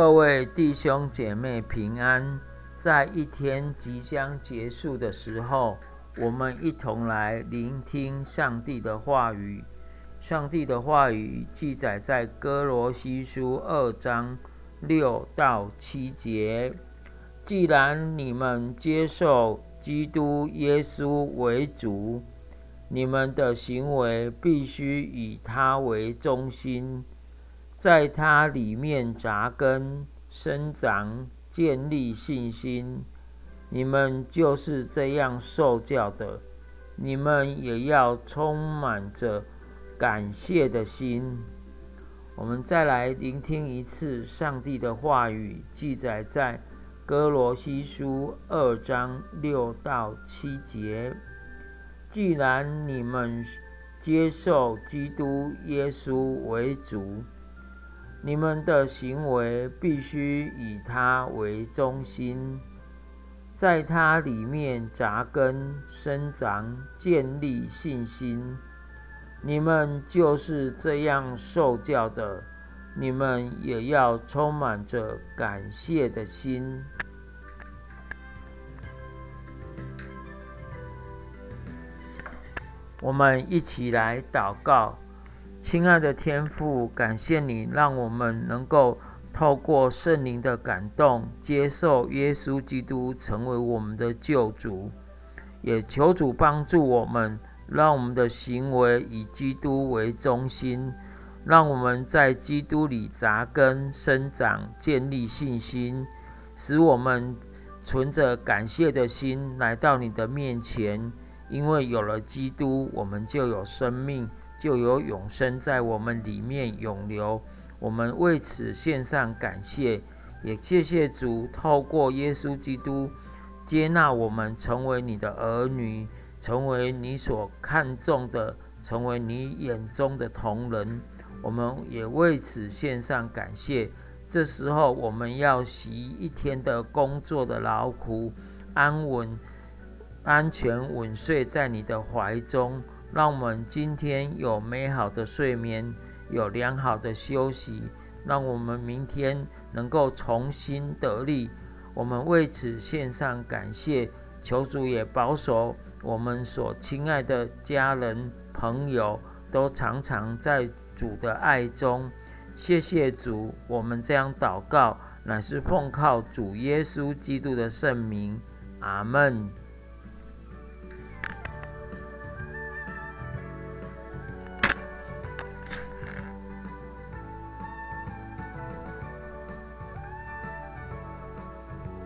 各位弟兄姐妹平安，在一天即将结束的时候，我们一同来聆听上帝的话语。上帝的话语记载在哥罗西书二章六到七节。既然你们接受基督耶稣为主，你们的行为必须以他为中心。在它里面扎根、生长、建立信心。你们就是这样受教的，你们也要充满着感谢的心。我们再来聆听一次上帝的话语，记载在哥罗西书二章六到七节。既然你们接受基督耶稣为主。你们的行为必须以他为中心，在他里面扎根、生长、建立信心。你们就是这样受教的，你们也要充满着感谢的心。我们一起来祷告。亲爱的天父，感谢你让我们能够透过圣灵的感动，接受耶稣基督成为我们的救主。也求主帮助我们，让我们的行为以基督为中心，让我们在基督里扎根、生长、建立信心，使我们存着感谢的心来到你的面前。因为有了基督，我们就有生命。就有永生在我们里面永留，我们为此献上感谢，也谢谢主透过耶稣基督接纳我们成为你的儿女，成为你所看重的，成为你眼中的同人。我们也为此献上感谢。这时候，我们要洗一天的工作的劳苦，安稳、安全、稳睡在你的怀中。让我们今天有美好的睡眠，有良好的休息，让我们明天能够重新得力。我们为此献上感谢，求主也保守我们所亲爱的家人朋友，都常常在主的爱中。谢谢主，我们这样祷告，乃是奉靠主耶稣基督的圣名。阿门。